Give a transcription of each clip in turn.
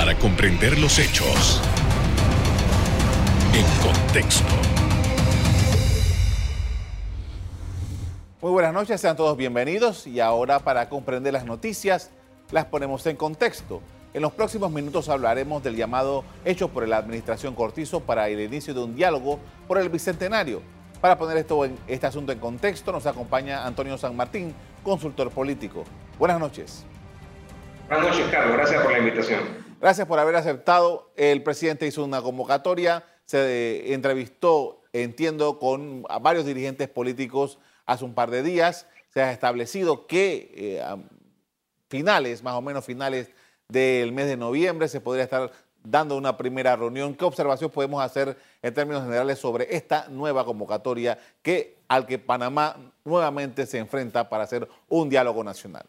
para comprender los hechos en contexto. Muy buenas noches, sean todos bienvenidos y ahora para comprender las noticias las ponemos en contexto. En los próximos minutos hablaremos del llamado hecho por la administración Cortizo para el inicio de un diálogo por el Bicentenario. Para poner esto en, este asunto en contexto nos acompaña Antonio San Martín, consultor político. Buenas noches. Buenas noches, Carlos. Gracias por la invitación. Gracias por haber aceptado. El presidente hizo una convocatoria, se entrevistó, entiendo, con varios dirigentes políticos hace un par de días. Se ha establecido que eh, finales, más o menos finales del mes de noviembre se podría estar dando una primera reunión. ¿Qué observación podemos hacer en términos generales sobre esta nueva convocatoria que, al que Panamá nuevamente se enfrenta para hacer un diálogo nacional?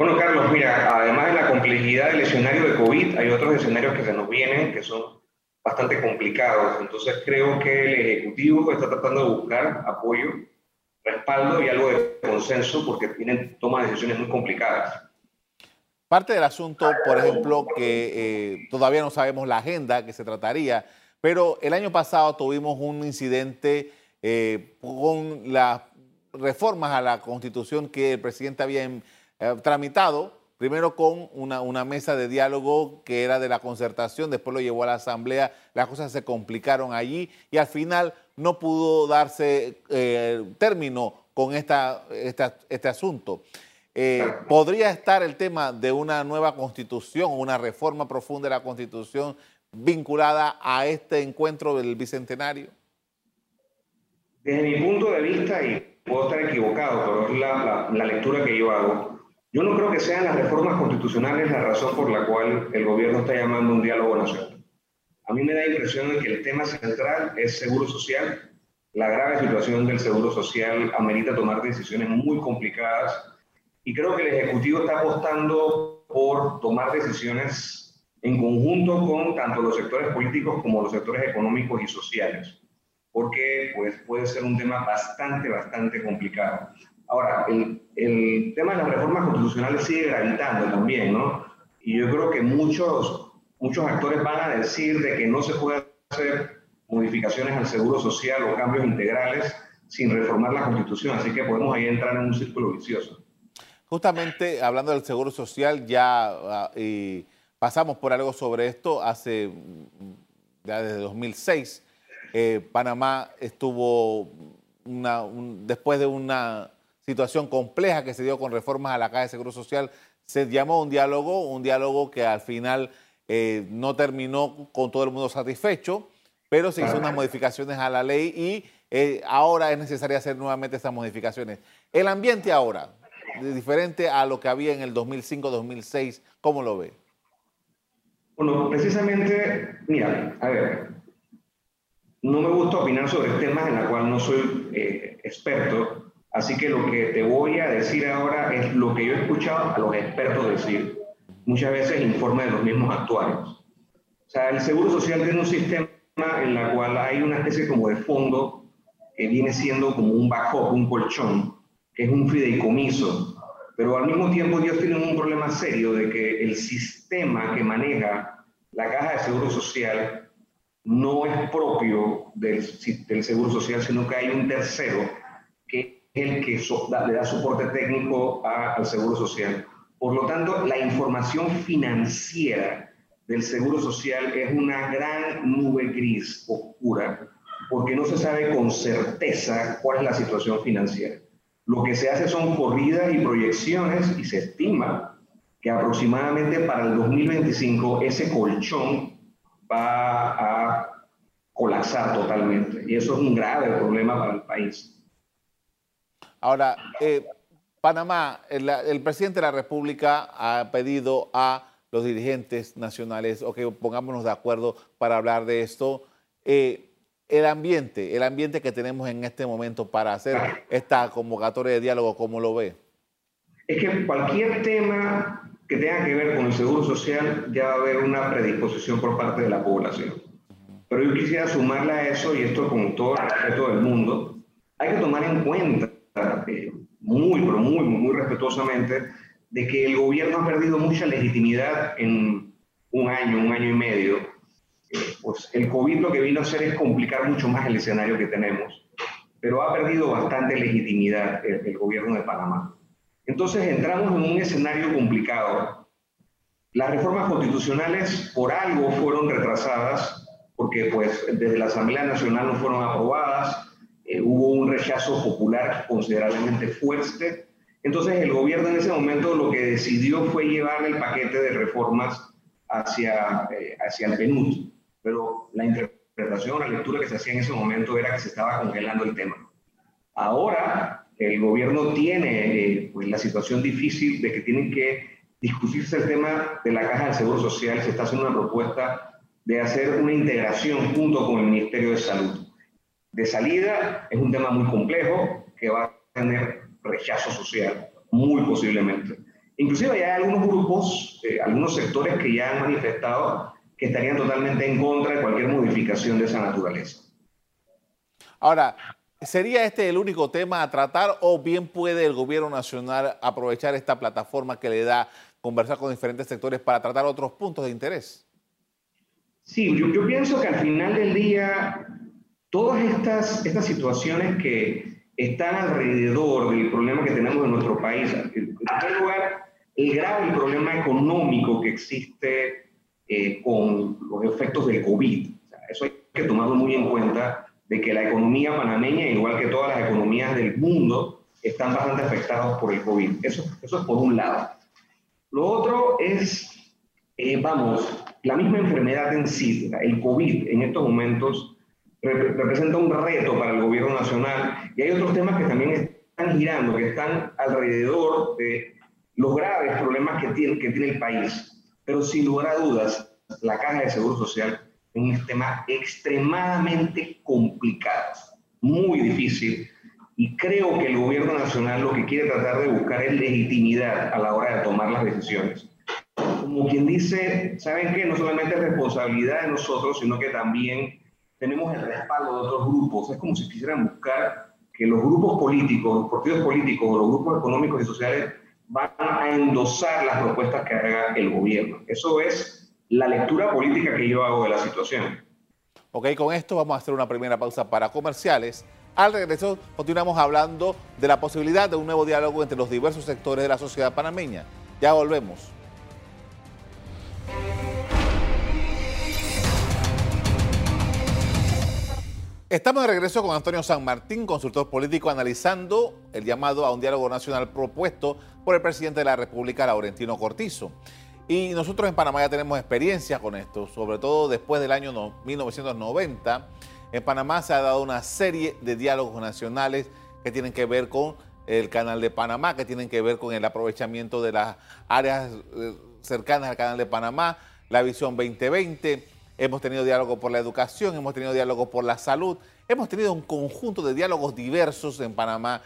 Bueno, Carlos, mira, además de la complejidad del escenario de COVID, hay otros escenarios que se nos vienen que son bastante complicados. Entonces creo que el Ejecutivo está tratando de buscar apoyo, respaldo y algo de consenso porque tienen toma de decisiones muy complicadas. Parte del asunto, por ejemplo, que eh, todavía no sabemos la agenda que se trataría, pero el año pasado tuvimos un incidente eh, con las reformas a la Constitución que el presidente había eh, tramitado, primero con una, mesa de diálogo que era de la concertación, después lo llevó a la Asamblea, las cosas se complicaron allí y al final no pudo darse término con esta, este asunto. Eh, ¿Podría estar el tema de una nueva constitución, una reforma profunda de la constitución vinculada a este encuentro del Bicentenario? Desde mi punto de vista, y puedo estar equivocado, pero es la, la lectura que yo hago, yo no creo que sean las reformas constitucionales la razón por la cual el gobierno está llamando un diálogo nacional. A mí me da impresión de que el tema central es seguro social. La grave situación del seguro social amerita tomar decisiones muy complicadas y creo que el Ejecutivo está apostando por tomar decisiones en conjunto con tanto los sectores políticos como los sectores económicos y sociales, porque pues, puede ser un tema bastante, bastante complicado. Ahora, el, tema de las reformas constitucionales sigue gravitando también, ¿no? Y yo creo que muchos, muchos actores van a decir de que no se puede hacer modificaciones al seguro social o cambios integrales sin reformar la constitución, así que podemos ahí entrar en un círculo vicioso. Justamente hablando del Seguro Social, ya ah, pasamos por algo sobre esto hace, ya desde 2006. Eh, Panamá estuvo después de una situación compleja que se dio con reformas a la Caja de Seguro Social, se llamó un diálogo, un diálogo que al final eh, no terminó con todo el mundo satisfecho, pero se hizo unas modificaciones a la ley y eh, ahora es necesario hacer nuevamente esas modificaciones. El ambiente ahora, diferente a lo que había en el 2005-2006? ¿Cómo lo ve? Bueno, precisamente, mira, a ver, no me gusta opinar sobre temas en los cuales no soy eh, experto, así que lo que te voy a decir ahora es lo que yo he escuchado a los expertos decir, muchas veces informe de los mismos actuarios. O sea, el Seguro Social tiene un sistema en el cual hay una especie como de fondo que viene siendo como un backup, un colchón, que es un fideicomiso, pero al mismo tiempo ellos tienen un problema serio de que el sistema que maneja la caja de seguro social no es propio del, del seguro social, sino que hay un tercero el que le da soporte técnico al seguro social. Por lo tanto, la información financiera del seguro social es una gran nube gris, oscura, porque no se sabe con certeza cuál es la situación financiera. Lo que se hace son corridas y proyecciones y se estima que aproximadamente para el 2025 ese colchón va a colapsar totalmente. Y eso es un grave problema para el país. Ahora, eh, Panamá, el, presidente de la República ha pedido a los dirigentes nacionales, o que pongámonos de acuerdo para hablar de esto. Eh, el ambiente, el ambiente que tenemos en este momento para hacer esta convocatoria de diálogo, ¿cómo lo ve? Es que cualquier tema que tenga que ver con el seguro social ya va a haber una predisposición por parte de la población. Pero yo quisiera sumarle a eso, y esto con todo el respeto del mundo, hay que tomar en cuenta, eh, muy, pero muy, muy respetuosamente, de que el gobierno ha perdido mucha legitimidad en un año, un año y medio, eh, pues el COVID lo que vino a hacer es complicar mucho más el escenario que tenemos, pero ha perdido bastante legitimidad el, el gobierno de Panamá. Entonces entramos en un escenario complicado. Las reformas constitucionales por algo fueron retrasadas, porque pues desde la Asamblea Nacional no fueron aprobadas, eh, hubo un rechazo popular considerablemente fuerte. Entonces el gobierno en ese momento lo que decidió fue llevar el paquete de reformas hacia, eh, hacia el PNUD, pero la interpretación, la lectura que se hacía en ese momento era que se estaba congelando el tema. Ahora el gobierno tiene eh, pues, la situación difícil de que tienen que discutirse el tema de la caja del Seguro Social, se está haciendo una propuesta de hacer una integración junto con el Ministerio de Salud de salida es un tema muy complejo que va a tener rechazo social, muy posiblemente. Inclusive hay algunos grupos, eh, algunos sectores que ya han manifestado que estarían totalmente en contra de cualquier modificación de esa naturaleza. Ahora, ¿sería este el único tema a tratar o bien puede el gobierno nacional aprovechar esta plataforma que le da conversar con diferentes sectores para tratar otros puntos de interés? Sí, yo, yo pienso que al final del día Todas estas, estas situaciones que están alrededor del problema que tenemos en nuestro país, en primer lugar, el grave problema económico que existe eh, con los efectos del COVID. eso hay que tomarlo muy en cuenta, de que la economía panameña, igual que todas las economías del mundo, están bastante afectadas por el COVID. Eso, eso es por un lado. Lo otro es, eh, vamos, la misma enfermedad en sí, el COVID en estos momentos representa un reto para el gobierno nacional y hay otros temas que también están girando, que están alrededor de los graves problemas que tiene, que tiene el país. Pero sin lugar a dudas, la caja de seguro social es un tema extremadamente complicado, muy difícil, y creo que el gobierno nacional lo que quiere tratar de buscar es legitimidad a la hora de tomar las decisiones. Como quien dice, ¿saben qué? No solamente es responsabilidad de nosotros, sino que también tenemos el respaldo de otros grupos. Es como si quisieran buscar que los grupos políticos, los partidos políticos o los grupos económicos y sociales van a endosar las propuestas que haga el gobierno. Eso es la lectura política que yo hago de la situación. Ok, con esto vamos a hacer una primera pausa para comerciales. Al regreso continuamos hablando de la posibilidad de un nuevo diálogo entre los diversos sectores de la sociedad panameña. Ya volvemos. Estamos de regreso con Antonio San Martín, consultor político, analizando el llamado a un diálogo nacional propuesto por el presidente de la República, Laurentino Cortizo. Y nosotros en Panamá ya tenemos experiencia con esto, sobre todo después del año 1990. En Panamá se ha dado una serie de diálogos nacionales que tienen que ver con el canal de Panamá, que tienen que ver con el aprovechamiento de las áreas eh, cercanas al canal de Panamá, la visión 2020 hemos tenido diálogo por la educación, hemos tenido diálogo por la salud, hemos tenido un conjunto de diálogos diversos en Panamá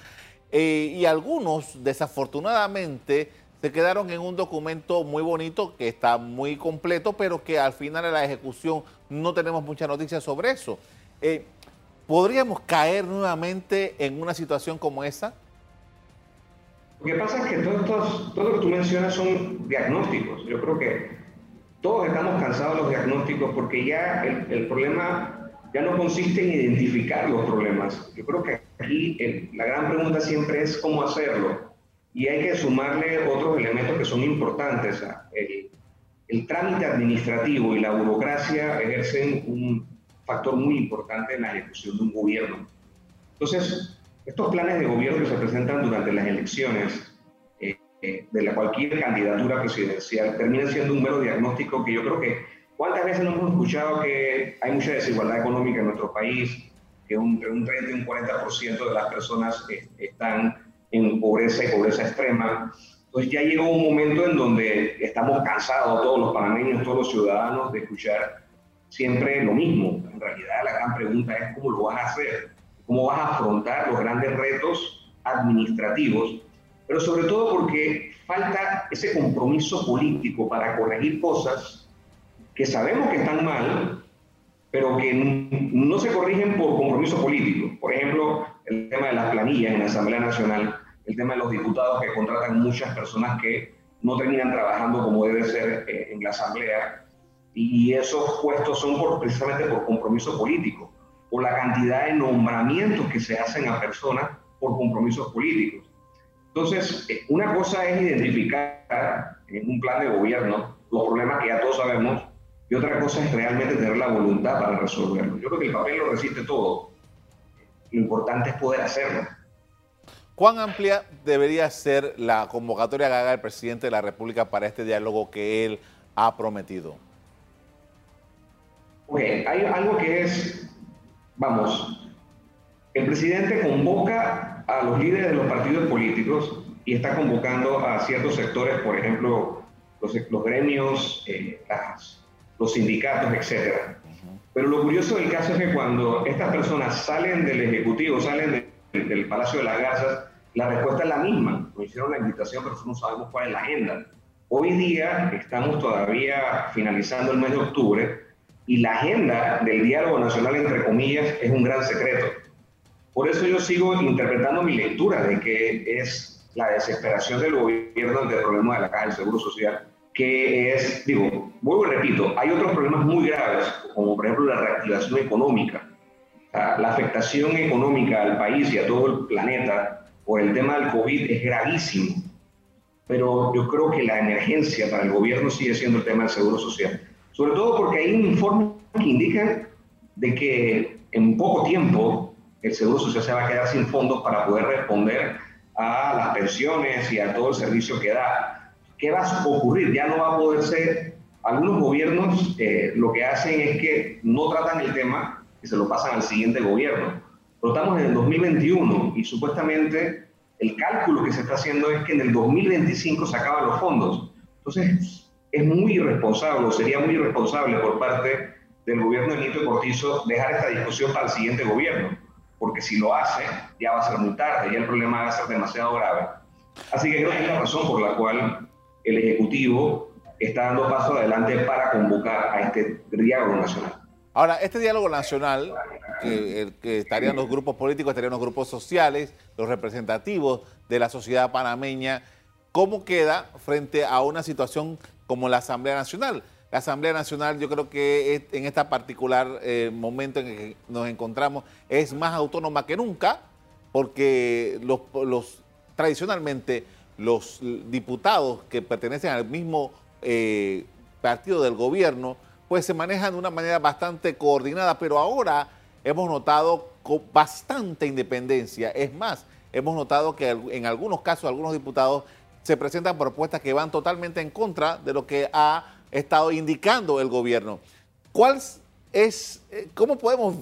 eh, y algunos desafortunadamente se quedaron en un documento muy bonito que está muy completo, pero que al final de la ejecución no tenemos mucha noticia sobre eso. Eh, ¿Podríamos caer nuevamente en una situación como esa? Lo que pasa es que todo, todo lo que tú mencionas son diagnósticos. Yo creo que todos estamos cansados de los diagnósticos porque ya el, problema ya no consiste en identificar los problemas. Yo creo que aquí la gran pregunta siempre es cómo hacerlo. Y hay que sumarle otros elementos que son importantes. El, el trámite administrativo y la burocracia ejercen un factor muy importante en la ejecución de un gobierno. Entonces, estos planes de gobierno que se presentan durante las elecciones de la cualquier candidatura presidencial termina siendo un mero diagnóstico que yo creo que cuántas veces hemos escuchado que hay mucha desigualdad económica en nuestro país, que entre un 30 y un 40% de las personas están en pobreza y pobreza extrema. Entonces ya llegó un momento en donde estamos cansados todos los panameños, todos los ciudadanos de escuchar siempre lo mismo. En realidad la gran pregunta es cómo lo vas a hacer, cómo vas a afrontar los grandes retos administrativos pero sobre todo porque falta ese compromiso político para corregir cosas que sabemos que están mal, pero que no se corrigen por compromiso político. Por ejemplo, el tema de las planillas en la Asamblea Nacional, el tema de los diputados que contratan muchas personas que no terminan trabajando como debe ser eh, en la Asamblea. Y esos puestos son por, precisamente por compromiso político, por la cantidad de nombramientos que se hacen a personas por compromisos políticos. Entonces, eh, una cosa es identificar en un plan de gobierno los problemas que ya todos sabemos y otra cosa es realmente tener la voluntad para resolverlo. Yo creo que el papel lo resiste todo. Lo importante es poder hacerlo. ¿Cuán amplia debería ser la convocatoria que haga el presidente de la República para este diálogo que él ha prometido? Okay. hay algo que es, vamos, el presidente convoca a los líderes de los partidos políticos y está convocando a ciertos sectores, por ejemplo, los, gremios, eh, los sindicatos, etc. Pero lo curioso del caso es que cuando estas personas salen del Ejecutivo, salen de del Palacio de las Garzas, la respuesta es la misma. Nos hicieron la invitación, pero no sabemos cuál es la agenda. Hoy día estamos todavía finalizando el mes de octubre y la agenda del diálogo nacional, entre comillas, es un gran secreto. Por eso yo sigo interpretando mi lectura de que es la desesperación del gobierno ante el problema de la Caja del Seguro Social, que es, digo, vuelvo y repito, hay otros problemas muy graves, como por ejemplo la reactivación económica, la afectación económica al país y a todo el planeta por el tema del COVID es gravísimo. Pero yo creo que la emergencia para el gobierno sigue siendo el tema del seguro social. Sobre todo porque hay un informe que indica de que en poco tiempo el seguro social se va a quedar sin fondos para poder responder a las pensiones y a todo el servicio que da. ¿Qué va a ocurrir? Ya no va a poder ser. Algunos gobiernos eh, lo que hacen es que no tratan el tema y se lo pasan al siguiente gobierno. Pero estamos en el 2021 y supuestamente el cálculo que se está haciendo es que en el 2025 se acaban los fondos. Entonces, es muy irresponsable, o sería muy irresponsable por parte del gobierno de Nito Cortizo dejar esta discusión para el siguiente gobierno, porque si lo hace, ya va a ser muy tarde, ya el problema va a ser demasiado grave. Así que creo que es la razón por la cual el Ejecutivo está dando paso adelante para convocar a este diálogo nacional. Ahora, este diálogo nacional, que, estarían los grupos políticos, estarían los grupos sociales, los representativos de la sociedad panameña, ¿cómo queda frente a una situación como la Asamblea Nacional? La Asamblea Nacional yo creo que en este particular eh, momento en que nos encontramos es más autónoma que nunca, porque los, tradicionalmente los diputados que pertenecen al mismo eh, partido del gobierno pues se manejan de una manera bastante coordinada, pero ahora hemos notado bastante independencia. Es más, hemos notado que en algunos casos algunos diputados se presentan propuestas que van totalmente en contra de lo que ha estado indicando el gobierno. ¿Cuál es, eh, cómo podemos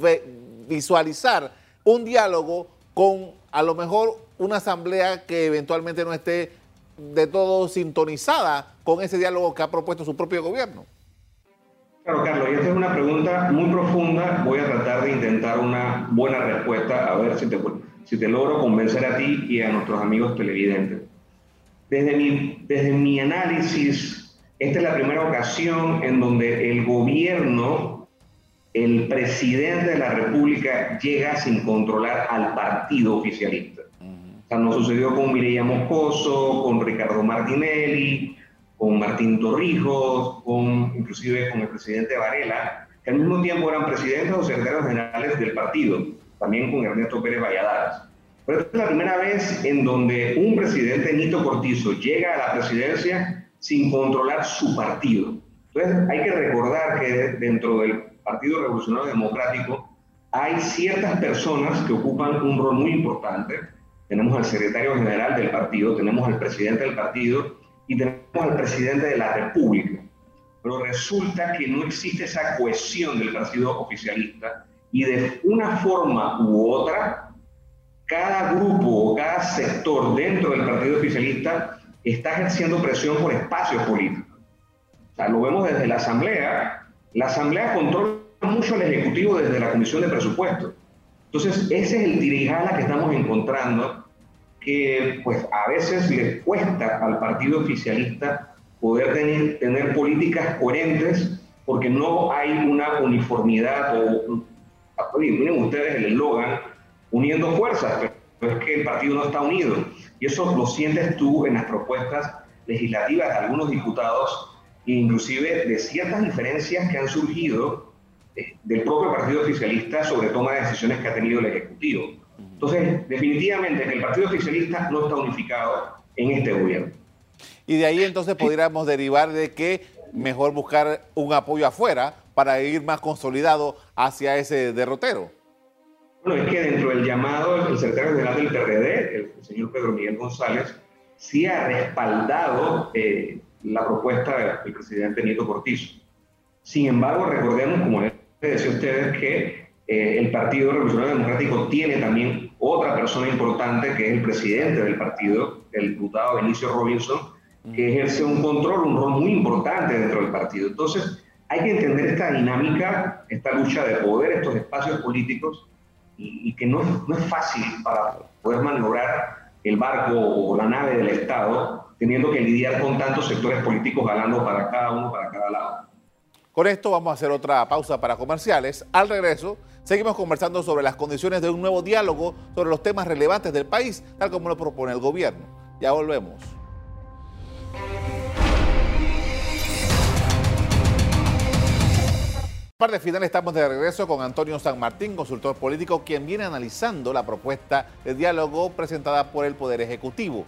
visualizar un diálogo con a lo mejor una asamblea que eventualmente no esté de todo sintonizada con ese diálogo que ha propuesto su propio gobierno? Claro, Carlos, y esta es una pregunta muy profunda. Voy a tratar de intentar una buena respuesta, a ver si te, si te logro convencer a ti y a nuestros amigos televidentes. Desde mi, desde mi análisis, esta es la primera ocasión en donde el gobierno, el presidente de la República, llega sin controlar al partido oficialista. O sea, nos sucedió con Mireya Moscoso, con Ricardo Martinelli, con Martín Torrijos, con, inclusive con el presidente Varela, que al mismo tiempo eran presidentes o secretarios generales del partido, también con Ernesto Pérez Valladares. Pero esta es la primera vez en donde un presidente, Nito Cortizo, llega a la presidencia sin controlar su partido. Entonces hay que recordar que dentro del Partido Revolucionario Democrático hay ciertas personas que ocupan un rol muy importante. Tenemos al secretario general del partido, tenemos al presidente del partido y tenemos al presidente de la República. Pero resulta que no existe esa cohesión del partido oficialista y de una forma u otra, cada grupo o cada sector dentro del partido oficialista está ejerciendo presión por espacios políticos. O sea, lo vemos desde la Asamblea. La Asamblea controla mucho al Ejecutivo desde la Comisión de Presupuestos. Entonces, ese es el dirijala que estamos encontrando que pues a veces le cuesta al partido oficialista poder tener, tener políticas coherentes porque no hay una uniformidad o, miren ustedes el eslogan, uniendo fuerzas, pero es que el partido no está unido. Y eso lo sientes tú en las propuestas legislativas de algunos diputados, inclusive de ciertas diferencias que han surgido eh, del propio Partido Oficialista sobre toma de decisiones que ha tenido el Ejecutivo. Entonces, definitivamente que el Partido Oficialista no está unificado en este gobierno. Y de ahí entonces podríamos derivar de que mejor buscar un apoyo afuera para ir más consolidado hacia ese derrotero. Bueno, es que dentro del llamado, el secretario general del PRD, el señor Pedro Miguel González, sí ha respaldado eh, la propuesta del presidente Nieto Cortizo. Sin embargo, recordemos, como les decía a ustedes, que eh, el Partido Revolucionario Democrático tiene también otra persona importante, que es el presidente del partido, el diputado Benicio Robinson, que ejerce un control, un rol muy importante dentro del partido. Entonces, hay que entender esta dinámica, esta lucha de poder, estos espacios políticos, y, que no, no, es fácil para poder maniobrar el barco o la nave del Estado, teniendo que lidiar con tantos sectores políticos ganando para cada uno, para cada lado. Con esto vamos a hacer otra pausa para comerciales. Al regreso, seguimos conversando sobre las condiciones de un nuevo diálogo sobre los temas relevantes del país, tal como lo propone el gobierno. Ya volvemos. Parte final estamos de regreso con Antonio San Martín, consultor político, quien viene analizando la propuesta de diálogo presentada por el Poder Ejecutivo.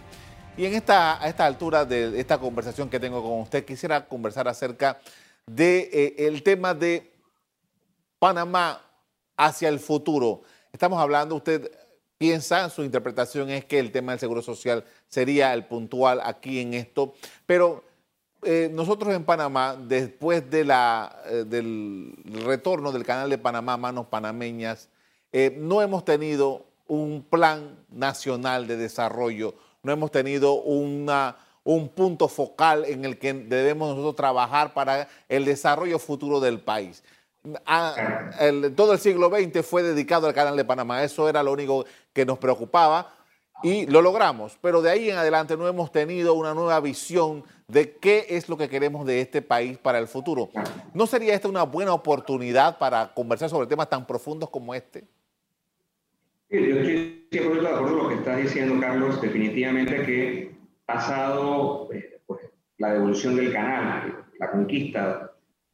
Y en esta, a esta altura de esta conversación que tengo con usted, quisiera conversar acerca del de, eh, tema de Panamá hacia el futuro. Estamos hablando, usted piensa, su interpretación es que el tema del seguro social sería el puntual aquí en esto, pero eh, nosotros en Panamá, después de la, eh, del retorno del canal de Panamá, Manos Panameñas, eh, no hemos tenido un plan nacional de desarrollo, no hemos tenido una, un punto focal en el que debemos nosotros trabajar para el desarrollo futuro del país. todo el siglo XX fue dedicado al canal de Panamá, eso era lo único que nos preocupaba y lo logramos, pero de ahí en adelante no hemos tenido una nueva visión de qué es lo que queremos de este país para el futuro. ¿No sería esta una buena oportunidad para conversar sobre temas tan profundos como este? Yo estoy de acuerdo con lo que está diciendo, Carlos. Definitivamente que pasado eh, pues, la devolución del canal, la conquista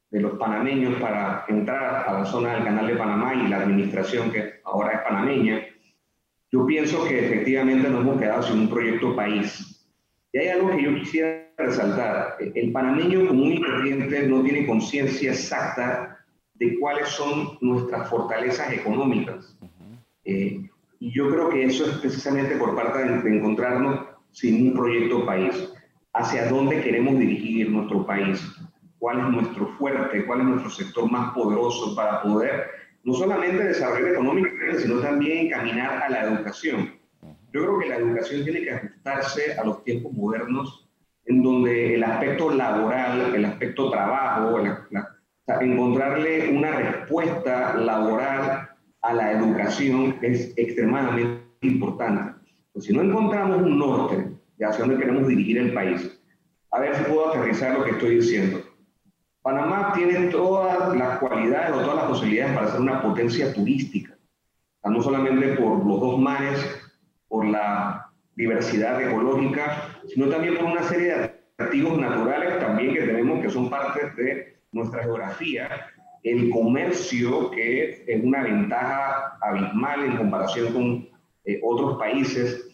de los panameños para entrar a la zona del canal de Panamá y la administración que ahora es panameña, yo pienso que efectivamente nos hemos quedado sin un proyecto país. Y hay algo que yo quisiera resaltar. El panameño común y corriente no tiene conciencia exacta de cuáles son nuestras fortalezas económicas. Eh, y yo creo que eso es precisamente por parte de, encontrarnos sin un proyecto país. Hacia dónde queremos dirigir nuestro país, cuál es nuestro fuerte, cuál es nuestro sector más poderoso para poder no solamente desarrollar económico, sino también caminar a la educación. Yo creo que la educación tiene que ajustarse a los tiempos modernos, en donde el aspecto laboral, el aspecto trabajo, encontrarle una respuesta laboral a la educación es extremadamente importante. Pues si no encontramos un norte de hacia dónde queremos dirigir el país, a ver si puedo aterrizar lo que estoy diciendo. Panamá tiene todas las cualidades o todas las posibilidades para ser una potencia turística, no solamente por los dos mares, por la diversidad ecológica, sino también por una serie de atractivos naturales también que tenemos que son parte de nuestra geografía, el comercio que es una ventaja abismal en comparación con eh, otros países,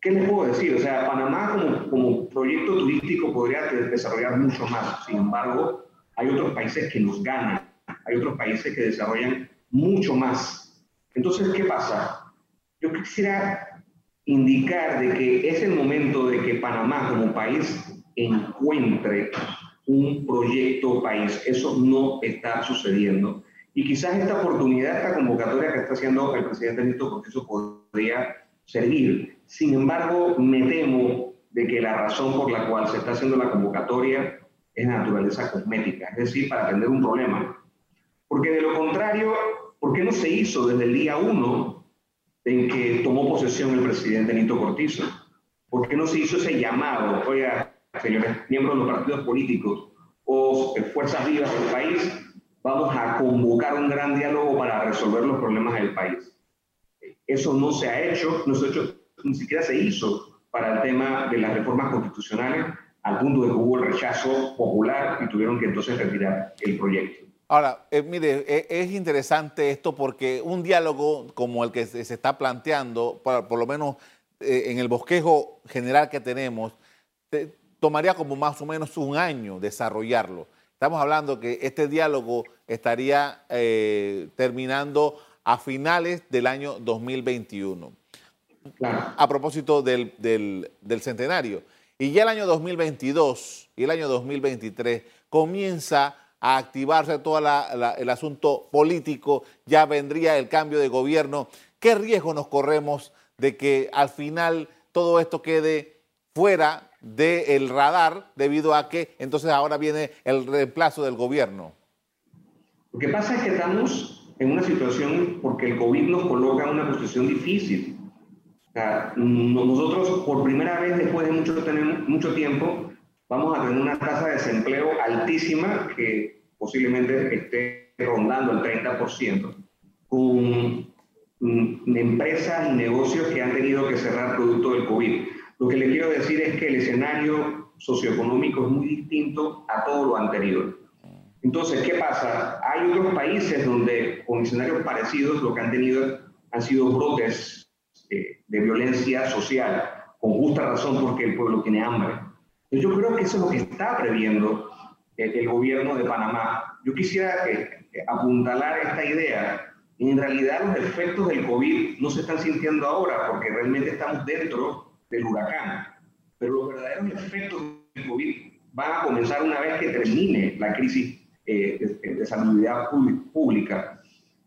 ¿Qué les puedo decir? O sea, Panamá como, como proyecto turístico podría desarrollar mucho más. Sin embargo, hay otros países que nos ganan, hay otros países que desarrollan mucho más. Entonces, ¿qué pasa? Yo quisiera indicar de que es el momento de que Panamá como país encuentre un proyecto país. Eso no está sucediendo. Y quizás esta oportunidad, esta convocatoria que está haciendo el presidente Nito, eso podría servir. Sin embargo, me temo de que la razón por la cual se está haciendo la convocatoria es naturaleza cosmética, es decir, para atender un problema. Porque de lo contrario, ¿por qué no se hizo desde el día uno en que tomó posesión el presidente Nito Cortizo? ¿Por qué no se hizo ese llamado? Oiga, señores miembros de los partidos políticos o fuerzas vivas del país, vamos a convocar un gran diálogo para resolver los problemas del país. Eso no se ha hecho, no se ha hecho, ni siquiera se hizo para el tema de las reformas constitucionales, al punto de que hubo el rechazo popular y tuvieron que entonces retirar el proyecto. Ahora, eh, mire, e, es interesante esto porque un diálogo como el que se, está planteando, por, lo menos eh, en el bosquejo general que tenemos, tomaría como más o menos un año desarrollarlo. Estamos hablando que este diálogo estaría eh, terminando a finales del año 2021. A propósito del, del centenario. Y ya el año 2022 y el año 2023 comienza a activarse todo el asunto político, ya vendría el cambio de gobierno. ¿Qué riesgo nos corremos de que al final todo esto quede fuera del radar debido a que entonces ahora viene el reemplazo del gobierno? Lo que pasa es que estamos en una situación porque el COVID nos coloca en una posición difícil. Nosotros por primera vez después de mucho, mucho tiempo vamos a tener una tasa de desempleo altísima que posiblemente esté rondando el 30%, con mm, empresas y negocios que han tenido que cerrar producto del COVID. Lo que le quiero decir es que el escenario socioeconómico es muy distinto a todo lo anterior. Entonces, ¿qué pasa? Hay otros países donde con escenarios parecidos lo que han tenido han sido brotes de violencia social, con justa razón porque el pueblo tiene hambre yo creo que eso es lo que está previendo el, gobierno de Panamá. Yo quisiera eh, eh, apuntalar esta idea. En realidad los efectos del COVID no se están sintiendo ahora porque realmente estamos dentro del huracán. Pero los verdaderos efectos del COVID van a comenzar una vez que termine la crisis eh, de, de salubridad pública.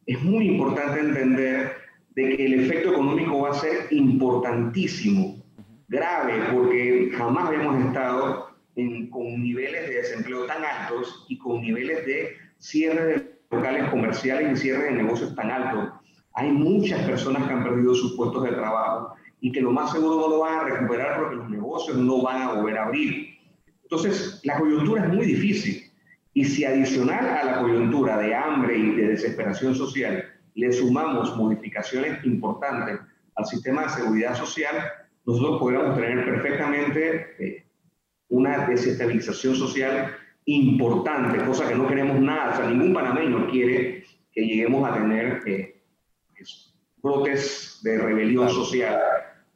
Es muy importante entender de que el efecto económico va a ser importantísimo grave porque jamás habíamos estado con niveles de desempleo tan altos y con niveles de cierre de locales comerciales y cierre de negocios tan altos. Hay muchas personas que han perdido sus puestos de trabajo y que lo más seguro no lo van a recuperar porque los negocios no van a volver a abrir. Entonces, la coyuntura es muy difícil. Y si adicional a la coyuntura de hambre y de desesperación social le sumamos modificaciones importantes al sistema de seguridad social, nosotros podríamos tener perfectamente eh, una desestabilización social importante, cosa que no queremos nada, o sea, ningún panameño quiere que lleguemos a tener eh, brotes de rebelión social.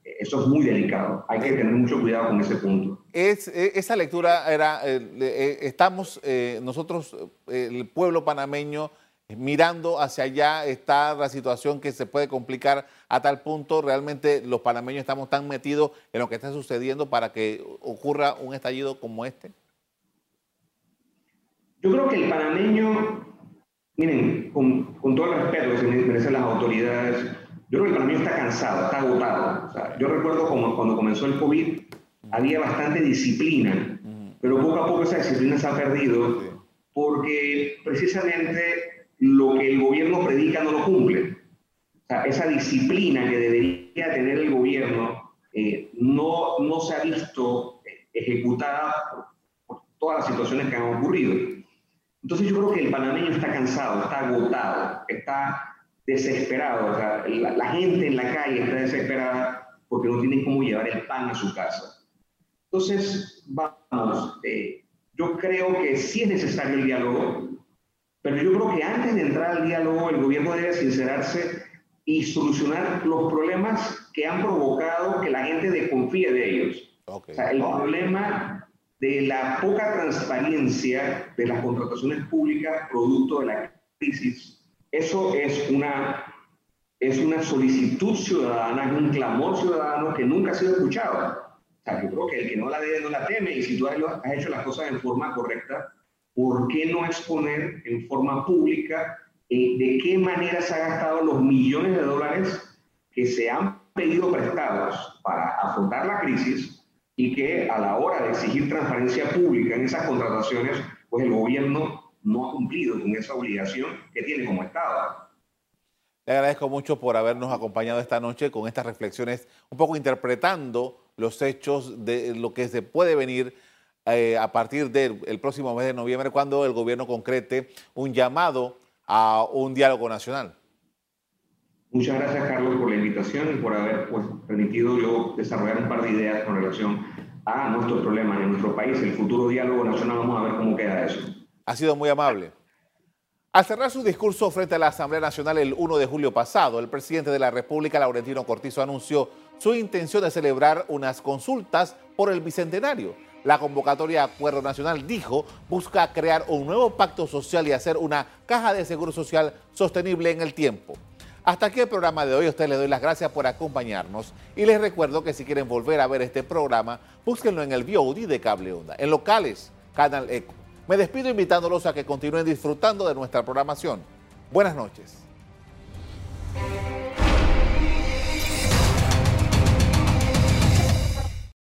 Eso es muy delicado, hay que tener mucho cuidado con ese punto. Es, e, esa lectura era, eh, estamos nosotros, el pueblo panameño, mirando hacia allá está la situación que se puede complicar a tal punto, realmente los panameños estamos tan metidos en lo que está sucediendo para que ocurra un estallido como este? Yo creo que el panameño, miren, con, todo el respeto que se merecen las autoridades, yo creo que el panameño está cansado, está agotado. yo recuerdo como cuando comenzó el COVID, había bastante disciplina, pero poco a poco esa disciplina se ha perdido porque precisamente lo que el gobierno predica no lo cumple. Esa disciplina que debería tener el gobierno eh, no, no se ha visto ejecutada por, todas las situaciones que han ocurrido. Entonces yo creo que el panameño está cansado, está agotado, está desesperado. O sea, la, gente en la calle está desesperada porque no tienen cómo llevar el pan a su casa. Entonces, vamos, eh, yo creo que sí es necesario el diálogo, pero yo creo que antes de entrar al diálogo, el gobierno debe sincerarse y solucionar los problemas que han provocado que la gente desconfíe de ellos. O sea, el problema de la poca transparencia de las contrataciones públicas producto de la crisis, eso es una, es una solicitud ciudadana, es un clamor ciudadano que nunca ha sido escuchado. O sea, yo creo que el que no la debe no la teme y si tú has hecho las cosas en forma correcta, ¿por qué no exponer en forma pública eh, de qué manera se han gastado los millones de dólares que se han pedido prestados para afrontar la crisis y que a la hora de exigir transparencia pública en esas contrataciones, pues el gobierno no ha cumplido con esa obligación que tiene como Estado? Le agradezco mucho por habernos acompañado esta noche con estas reflexiones, un poco interpretando los hechos de lo que se puede venir eh, a partir del próximo mes de noviembre, cuando el gobierno concrete un llamado a un diálogo nacional. Muchas gracias, Carlos, por la invitación y por haber pues, permitido yo desarrollar un par de ideas con relación a nuestros problemas en nuestro país, el futuro diálogo nacional. Vamos a ver cómo queda eso. Ha sido muy amable. Al cerrar su discurso frente a la Asamblea Nacional el 1 de julio pasado, el presidente de la República, Laurentino Cortizo, anunció su intención de celebrar unas consultas por el Bicentenario. La convocatoria Acuerdo Nacional, dijo, busca crear un nuevo pacto social y hacer una caja de seguro social sostenible en el tiempo. Hasta aquí el programa de hoy. A ustedes les doy las gracias por acompañarnos y les recuerdo que si quieren volver a ver este programa, búsquenlo en el VOD de Cable Onda, en locales, Canal Eco. Me despido invitándolos a que continúen disfrutando de nuestra programación. Buenas noches.